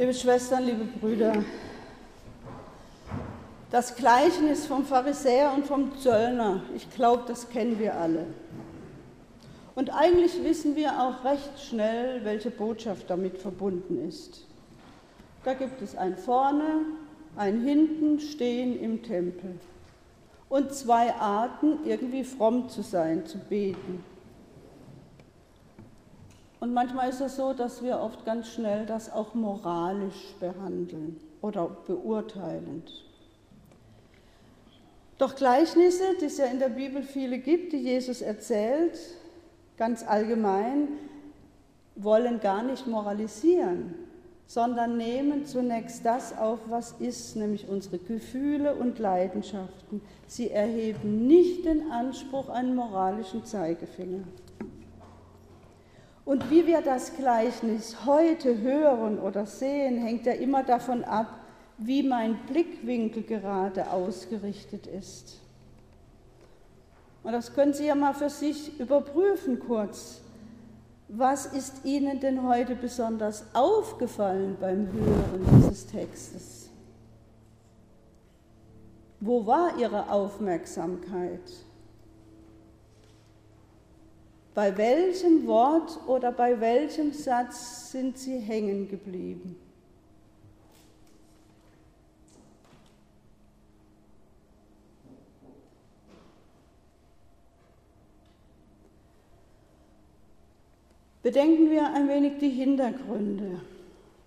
Liebe Schwestern, liebe Brüder, das Gleichnis vom Pharisäer und vom Zöllner, ich glaube, das kennen wir alle. Und eigentlich wissen wir auch recht schnell, welche Botschaft damit verbunden ist. Da gibt es ein vorne, ein hinten stehen im Tempel und zwei Arten, irgendwie fromm zu sein, zu beten. Und manchmal ist es so, dass wir oft ganz schnell das auch moralisch behandeln oder beurteilend. Doch Gleichnisse, die es ja in der Bibel viele gibt, die Jesus erzählt, ganz allgemein, wollen gar nicht moralisieren, sondern nehmen zunächst das auf, was ist, nämlich unsere Gefühle und Leidenschaften. Sie erheben nicht den Anspruch, einen moralischen Zeigefinger. Und wie wir das Gleichnis heute hören oder sehen, hängt ja immer davon ab, wie mein Blickwinkel gerade ausgerichtet ist. Und das können Sie ja mal für sich überprüfen kurz. Was ist Ihnen denn heute besonders aufgefallen beim Hören dieses Textes? Wo war Ihre Aufmerksamkeit? Bei welchem Wort oder bei welchem Satz sind Sie hängen geblieben? Bedenken wir ein wenig die Hintergründe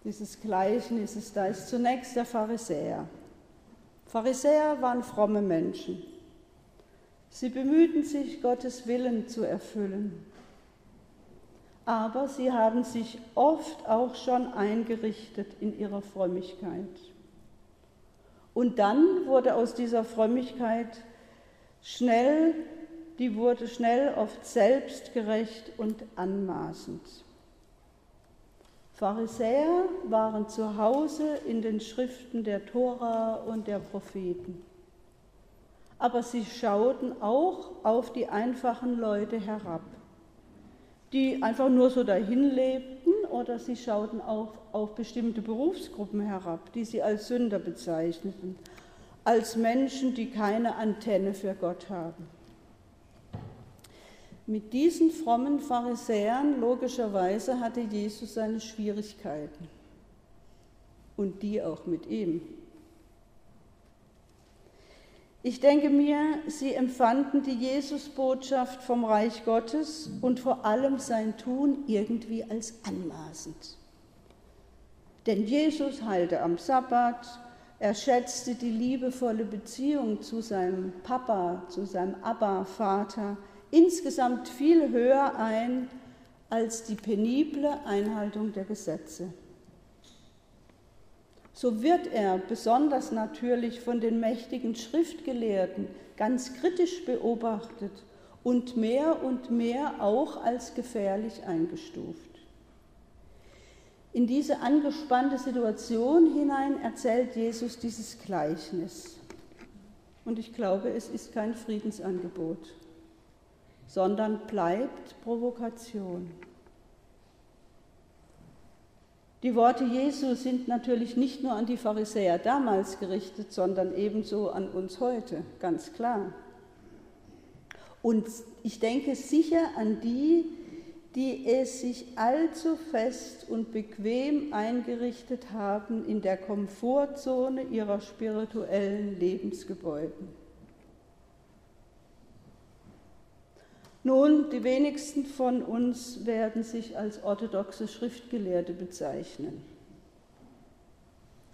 dieses Gleichnisses. Da ist zunächst der Pharisäer. Pharisäer waren fromme Menschen. Sie bemühten sich, Gottes Willen zu erfüllen. Aber sie haben sich oft auch schon eingerichtet in ihrer Frömmigkeit. Und dann wurde aus dieser Frömmigkeit schnell, die wurde schnell oft selbstgerecht und anmaßend. Pharisäer waren zu Hause in den Schriften der Tora und der Propheten aber sie schauten auch auf die einfachen Leute herab, die einfach nur so dahin lebten, oder sie schauten auch auf bestimmte Berufsgruppen herab, die sie als Sünder bezeichneten, als Menschen, die keine Antenne für Gott haben. Mit diesen frommen Pharisäern logischerweise hatte Jesus seine Schwierigkeiten und die auch mit ihm. Ich denke mir, sie empfanden die Jesusbotschaft vom Reich Gottes und vor allem sein Tun irgendwie als anmaßend. Denn Jesus heilte am Sabbat, er schätzte die liebevolle Beziehung zu seinem Papa, zu seinem Abba-Vater insgesamt viel höher ein als die penible Einhaltung der Gesetze so wird er besonders natürlich von den mächtigen Schriftgelehrten ganz kritisch beobachtet und mehr und mehr auch als gefährlich eingestuft. In diese angespannte Situation hinein erzählt Jesus dieses Gleichnis. Und ich glaube, es ist kein Friedensangebot, sondern bleibt Provokation. Die Worte Jesu sind natürlich nicht nur an die Pharisäer damals gerichtet, sondern ebenso an uns heute, ganz klar. Und ich denke sicher an die, die es sich allzu fest und bequem eingerichtet haben in der Komfortzone ihrer spirituellen Lebensgebäuden. Nun, die wenigsten von uns werden sich als orthodoxe Schriftgelehrte bezeichnen.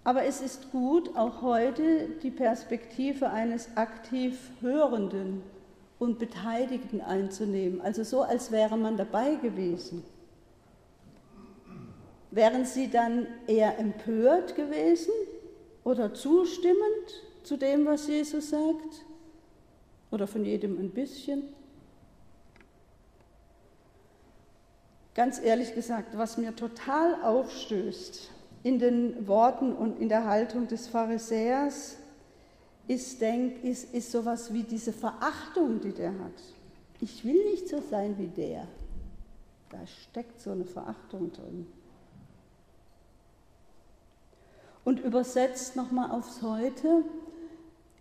Aber es ist gut, auch heute die Perspektive eines aktiv Hörenden und Beteiligten einzunehmen, also so, als wäre man dabei gewesen. Wären Sie dann eher empört gewesen oder zustimmend zu dem, was Jesus sagt? Oder von jedem ein bisschen? Ganz ehrlich gesagt, was mir total aufstößt in den Worten und in der Haltung des Pharisäers, ist, denk, ist, ist sowas wie diese Verachtung, die der hat. Ich will nicht so sein wie der. Da steckt so eine Verachtung drin. Und übersetzt nochmal aufs Heute,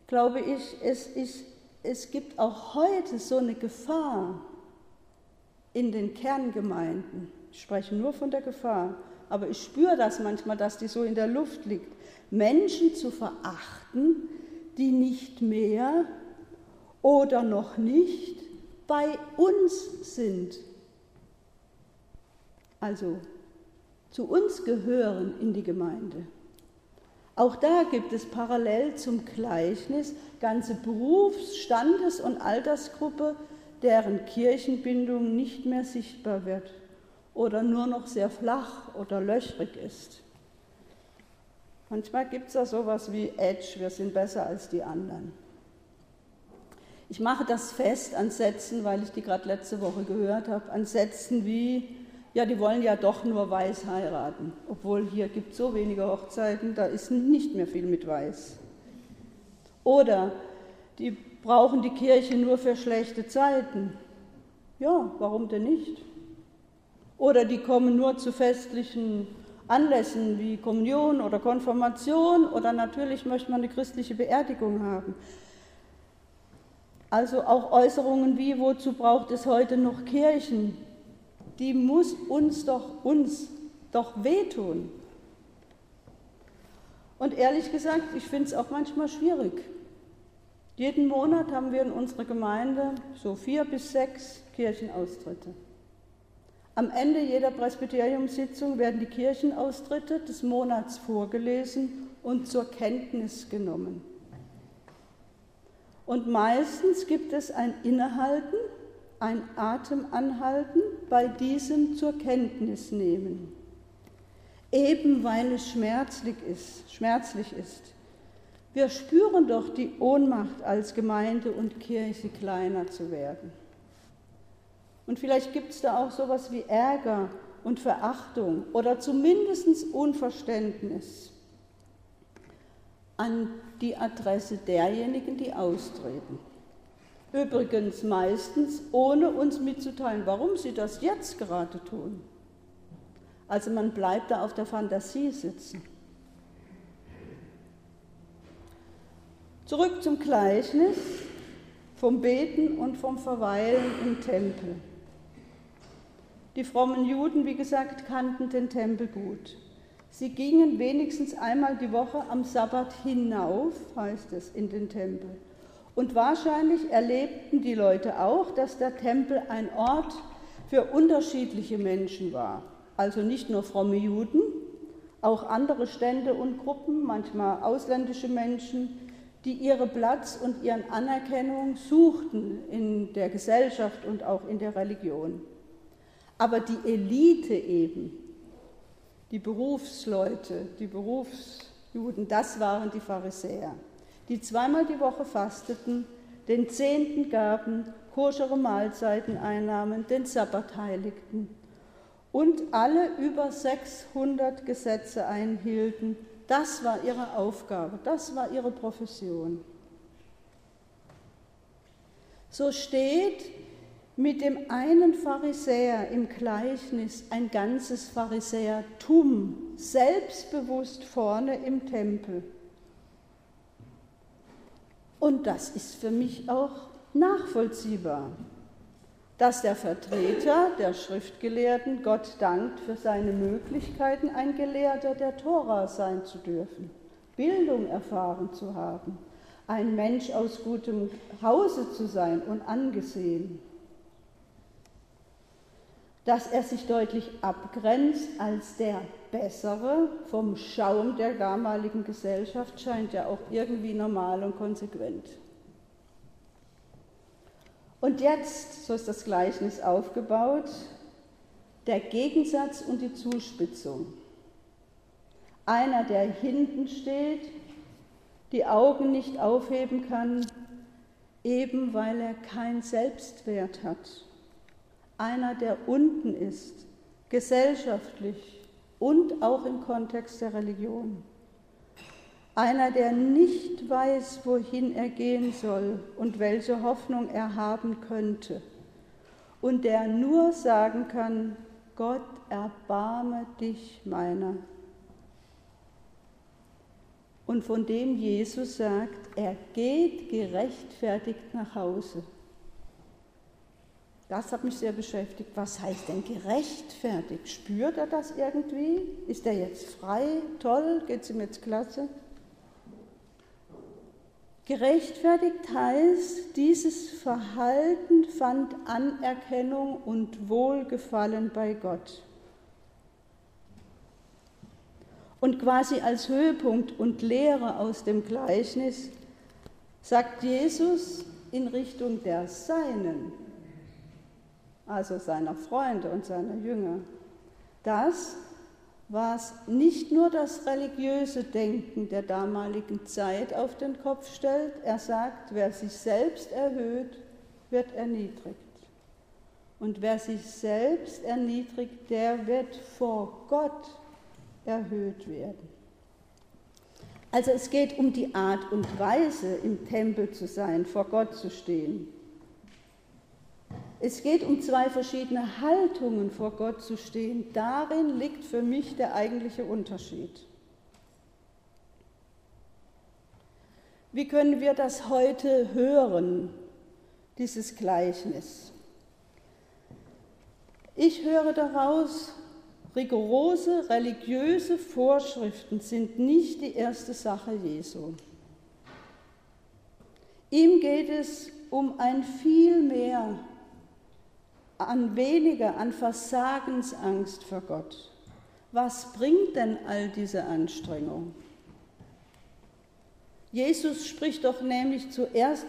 glaube ich, es, ist, es gibt auch heute so eine Gefahr in den Kerngemeinden. Ich spreche nur von der Gefahr, aber ich spüre das manchmal, dass die so in der Luft liegt. Menschen zu verachten, die nicht mehr oder noch nicht bei uns sind. Also zu uns gehören in die Gemeinde. Auch da gibt es parallel zum Gleichnis ganze Berufs-, Standes- und Altersgruppe, deren Kirchenbindung nicht mehr sichtbar wird oder nur noch sehr flach oder löchrig ist. Manchmal gibt es da sowas wie Edge, wir sind besser als die anderen. Ich mache das fest an Sätzen, weil ich die gerade letzte Woche gehört habe, an Sätzen wie ja, die wollen ja doch nur weiß heiraten, obwohl hier gibt es so wenige Hochzeiten, da ist nicht mehr viel mit weiß. Oder die brauchen die Kirche nur für schlechte Zeiten. Ja, warum denn nicht? Oder die kommen nur zu festlichen Anlässen wie Kommunion oder Konfirmation oder natürlich möchte man eine christliche Beerdigung haben. Also auch Äußerungen wie, wozu braucht es heute noch Kirchen? die muss uns doch, uns doch wehtun. Und ehrlich gesagt, ich finde es auch manchmal schwierig. Jeden Monat haben wir in unserer Gemeinde so vier bis sechs Kirchenaustritte. Am Ende jeder Presbyteriumssitzung werden die Kirchenaustritte des Monats vorgelesen und zur Kenntnis genommen. Und meistens gibt es ein Innehalten ein Atemanhalten bei diesem zur Kenntnis nehmen, eben weil es schmerzlich ist, schmerzlich ist. Wir spüren doch die Ohnmacht als Gemeinde und Kirche kleiner zu werden. Und vielleicht gibt es da auch sowas wie Ärger und Verachtung oder zumindest Unverständnis an die Adresse derjenigen, die austreten. Übrigens meistens ohne uns mitzuteilen, warum sie das jetzt gerade tun. Also man bleibt da auf der Fantasie sitzen. Zurück zum Gleichnis vom Beten und vom Verweilen im Tempel. Die frommen Juden, wie gesagt, kannten den Tempel gut. Sie gingen wenigstens einmal die Woche am Sabbat hinauf, heißt es, in den Tempel. Und wahrscheinlich erlebten die Leute auch, dass der Tempel ein Ort für unterschiedliche Menschen war. Also nicht nur fromme Juden, auch andere Stände und Gruppen, manchmal ausländische Menschen, die ihre Platz und ihren Anerkennung suchten in der Gesellschaft und auch in der Religion. Aber die Elite eben, die Berufsleute, die Berufsjuden, das waren die Pharisäer die zweimal die Woche fasteten, den Zehnten gaben, koschere Mahlzeiten einnahmen, den Sabbat heiligten und alle über 600 Gesetze einhielten. Das war ihre Aufgabe, das war ihre Profession. So steht mit dem einen Pharisäer im Gleichnis ein ganzes Pharisäertum, selbstbewusst vorne im Tempel. Und das ist für mich auch nachvollziehbar, dass der Vertreter der Schriftgelehrten Gott dankt für seine Möglichkeiten, ein Gelehrter der Tora sein zu dürfen, Bildung erfahren zu haben, ein Mensch aus gutem Hause zu sein und angesehen dass er sich deutlich abgrenzt als der Bessere vom Schaum der damaligen Gesellschaft, scheint ja auch irgendwie normal und konsequent. Und jetzt, so ist das Gleichnis aufgebaut, der Gegensatz und die Zuspitzung. Einer, der hinten steht, die Augen nicht aufheben kann, eben weil er keinen Selbstwert hat einer, der unten ist, gesellschaftlich und auch im Kontext der Religion. Einer, der nicht weiß, wohin er gehen soll und welche Hoffnung er haben könnte. Und der nur sagen kann, Gott erbarme dich meiner. und von dem Jesus sagt, er geht gerechtfertigt nach Hause. Das hat mich sehr beschäftigt. Was heißt denn gerechtfertigt? Spürt er das irgendwie? Ist er jetzt frei? Toll? Geht es ihm jetzt klasse? Gerechtfertigt heißt, dieses Verhalten fand Anerkennung und Wohlgefallen bei Gott. Und quasi als Höhepunkt und Lehre aus dem Gleichnis sagt Jesus in Richtung der Seinen, also seiner Freunde und seiner Jünger, das, was nicht nur das religiöse Denken der damaligen Zeit auf den Kopf stellt, er sagt, wer sich selbst erhöht, wird erniedrigt. Und wer sich selbst erniedrigt, der wird vor Gott erhöht werden. Also es geht um die Art und Weise, im Tempel zu sein, vor Gott zu stehen. Es geht um zwei verschiedene Haltungen, vor Gott zu stehen. Darin liegt für mich der eigentliche Unterschied. Wie können wir das heute hören, dieses Gleichnis? Ich höre daraus, rigorose religiöse Vorschriften sind nicht die erste Sache Jesu. Ihm geht es um ein viel mehr an weniger, an Versagensangst vor Gott. Was bringt denn all diese Anstrengung? Jesus spricht doch nämlich zuerst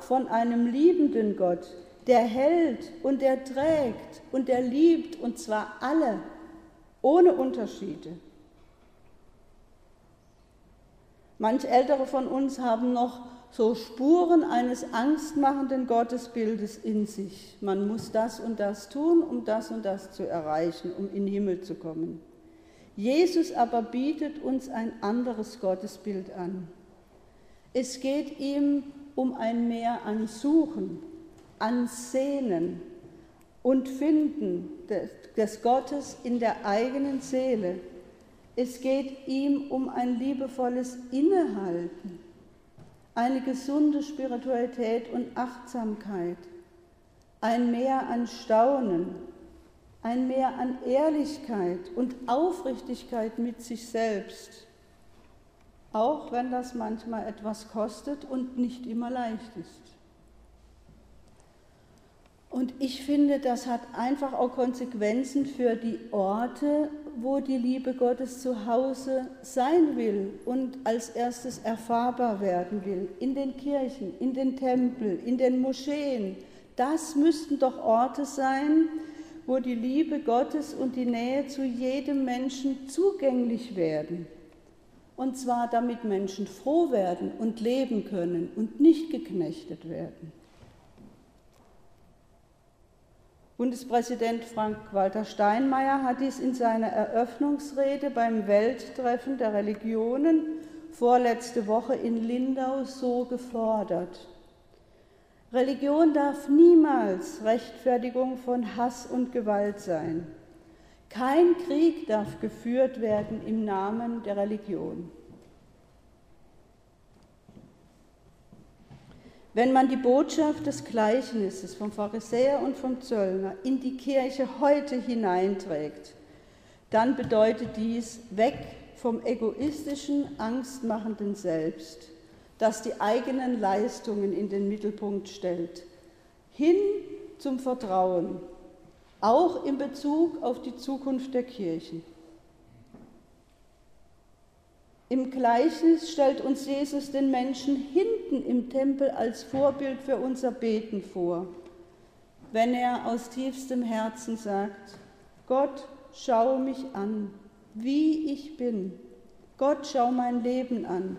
von einem liebenden Gott, der hält und der trägt und der liebt, und zwar alle, ohne Unterschiede. Manch Ältere von uns haben noch so Spuren eines angstmachenden Gottesbildes in sich. Man muss das und das tun, um das und das zu erreichen, um in den Himmel zu kommen. Jesus aber bietet uns ein anderes Gottesbild an. Es geht ihm um ein Mehr an Suchen, an Sehnen und Finden des Gottes in der eigenen Seele. Es geht ihm um ein liebevolles Innehalten eine gesunde Spiritualität und Achtsamkeit, ein Mehr an Staunen, ein Mehr an Ehrlichkeit und Aufrichtigkeit mit sich selbst, auch wenn das manchmal etwas kostet und nicht immer leicht ist. Und ich finde, das hat einfach auch Konsequenzen für die Orte, wo die Liebe Gottes zu Hause sein will und als erstes erfahrbar werden will. In den Kirchen, in den Tempeln, in den Moscheen. Das müssten doch Orte sein, wo die Liebe Gottes und die Nähe zu jedem Menschen zugänglich werden. Und zwar damit Menschen froh werden und leben können und nicht geknechtet werden. Bundespräsident Frank-Walter Steinmeier hat dies in seiner Eröffnungsrede beim Welttreffen der Religionen vorletzte Woche in Lindau so gefordert. Religion darf niemals Rechtfertigung von Hass und Gewalt sein. Kein Krieg darf geführt werden im Namen der Religion. Wenn man die Botschaft des Gleichnisses vom Pharisäer und vom Zöllner in die Kirche heute hineinträgt, dann bedeutet dies weg vom egoistischen, angstmachenden Selbst, das die eigenen Leistungen in den Mittelpunkt stellt, hin zum Vertrauen, auch in Bezug auf die Zukunft der Kirchen. Im Gleichnis stellt uns Jesus den Menschen hinten im Tempel als Vorbild für unser Beten vor, wenn er aus tiefstem Herzen sagt, Gott, schau mich an, wie ich bin. Gott, schau mein Leben an,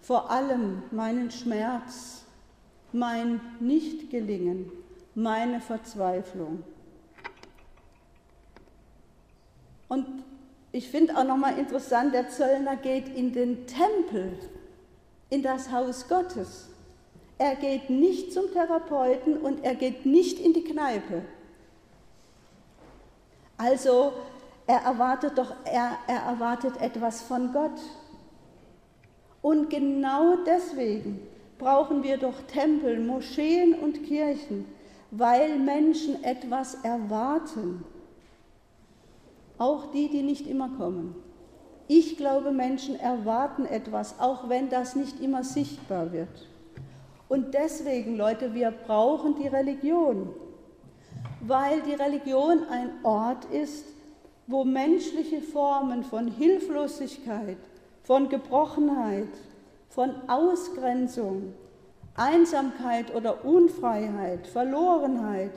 vor allem meinen Schmerz, mein Nichtgelingen, meine Verzweiflung. Und ich finde auch nochmal interessant, der Zöllner geht in den Tempel, in das Haus Gottes. Er geht nicht zum Therapeuten und er geht nicht in die Kneipe. Also er erwartet doch, er, er erwartet etwas von Gott. Und genau deswegen brauchen wir doch Tempel, Moscheen und Kirchen, weil Menschen etwas erwarten. Auch die, die nicht immer kommen. Ich glaube, Menschen erwarten etwas, auch wenn das nicht immer sichtbar wird. Und deswegen, Leute, wir brauchen die Religion, weil die Religion ein Ort ist, wo menschliche Formen von Hilflosigkeit, von Gebrochenheit, von Ausgrenzung, Einsamkeit oder Unfreiheit, Verlorenheit,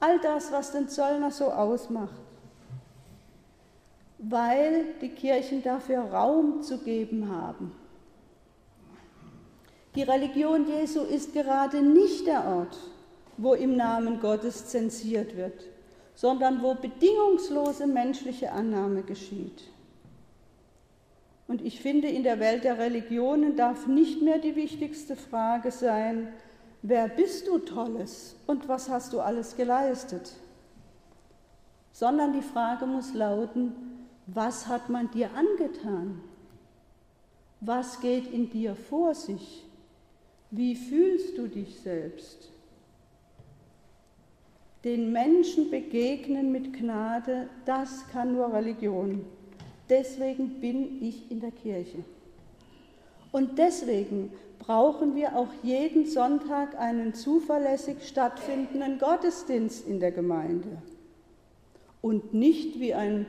all das, was den Zöllner so ausmacht, weil die Kirchen dafür Raum zu geben haben. Die Religion Jesu ist gerade nicht der Ort, wo im Namen Gottes zensiert wird, sondern wo bedingungslose menschliche Annahme geschieht. Und ich finde, in der Welt der Religionen darf nicht mehr die wichtigste Frage sein, wer bist du Tolles und was hast du alles geleistet, sondern die Frage muss lauten, was hat man dir angetan? Was geht in dir vor sich? Wie fühlst du dich selbst? Den Menschen begegnen mit Gnade, das kann nur Religion. Deswegen bin ich in der Kirche. Und deswegen brauchen wir auch jeden Sonntag einen zuverlässig stattfindenden Gottesdienst in der Gemeinde. Und nicht wie ein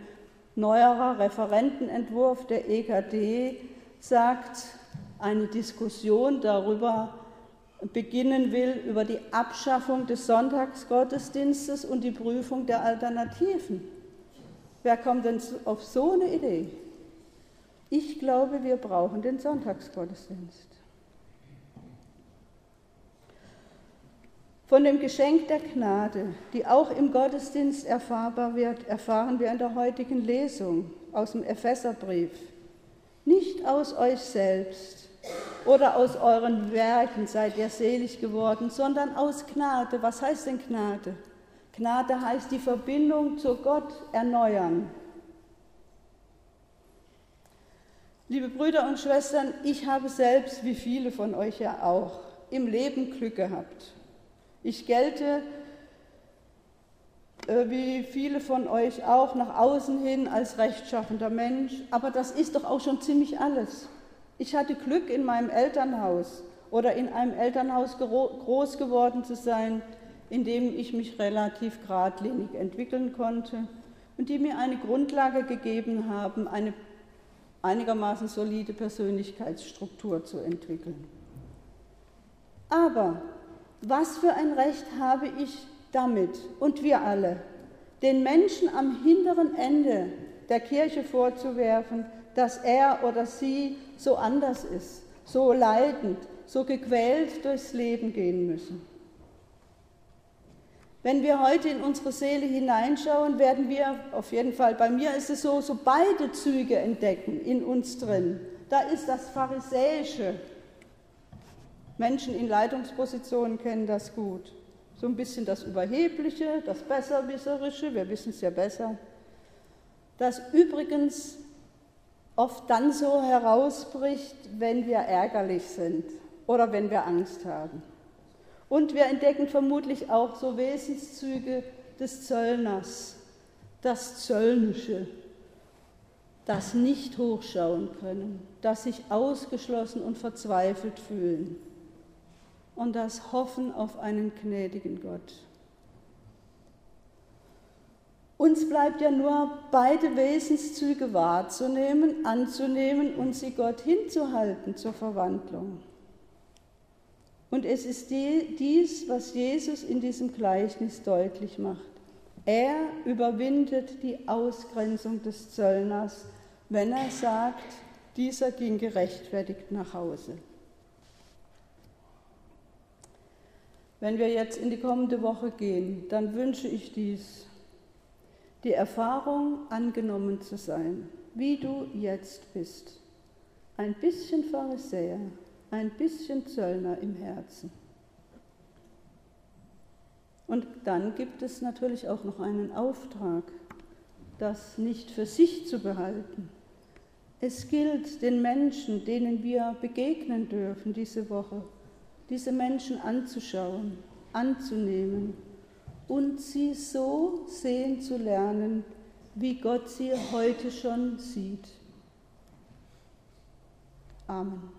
neuerer Referentenentwurf der EKD sagt, eine Diskussion darüber beginnen will, über die Abschaffung des Sonntagsgottesdienstes und die Prüfung der Alternativen. Wer kommt denn auf so eine Idee? Ich glaube, wir brauchen den Sonntagsgottesdienst. Von dem Geschenk der Gnade, die auch im Gottesdienst erfahrbar wird, erfahren wir in der heutigen Lesung aus dem Epheserbrief. Nicht aus euch selbst oder aus euren Werken seid ihr selig geworden, sondern aus Gnade. Was heißt denn Gnade? Gnade heißt die Verbindung zu Gott erneuern. Liebe Brüder und Schwestern, ich habe selbst, wie viele von euch ja auch, im Leben Glück gehabt. Ich gelte, äh, wie viele von euch auch, nach außen hin als rechtschaffender Mensch, aber das ist doch auch schon ziemlich alles. Ich hatte Glück, in meinem Elternhaus oder in einem Elternhaus groß geworden zu sein, in dem ich mich relativ geradlinig entwickeln konnte und die mir eine Grundlage gegeben haben, eine einigermaßen solide Persönlichkeitsstruktur zu entwickeln. Aber was für ein Recht habe ich damit und wir alle, den Menschen am hinteren Ende der Kirche vorzuwerfen, dass er oder sie so anders ist, so leidend, so gequält durchs Leben gehen müssen. Wenn wir heute in unsere Seele hineinschauen, werden wir, auf jeden Fall bei mir ist es so, so beide Züge entdecken in uns drin. Da ist das Pharisäische, Menschen in Leitungspositionen kennen das gut. So ein bisschen das Überhebliche, das Besserwisserische, wir wissen es ja besser. Das übrigens oft dann so herausbricht, wenn wir ärgerlich sind oder wenn wir Angst haben. Und wir entdecken vermutlich auch so Wesenszüge des Zöllners, das Zöllnische, das nicht hochschauen können, das sich ausgeschlossen und verzweifelt fühlen und das Hoffen auf einen gnädigen Gott. Uns bleibt ja nur beide Wesenszüge wahrzunehmen, anzunehmen und sie Gott hinzuhalten zur Verwandlung. Und es ist dies, was Jesus in diesem Gleichnis deutlich macht. Er überwindet die Ausgrenzung des Zöllners, wenn er sagt, dieser ging gerechtfertigt nach Hause. Wenn wir jetzt in die kommende Woche gehen, dann wünsche ich dies, die Erfahrung angenommen zu sein, wie du jetzt bist. Ein bisschen Pharisäer, ein bisschen Zöllner im Herzen. Und dann gibt es natürlich auch noch einen Auftrag, das nicht für sich zu behalten, Es gilt den Menschen, denen wir begegnen dürfen diese Woche, diese Menschen anzuschauen, anzunehmen und sie so sehen zu lernen, wie Gott sie heute schon sieht. Amen.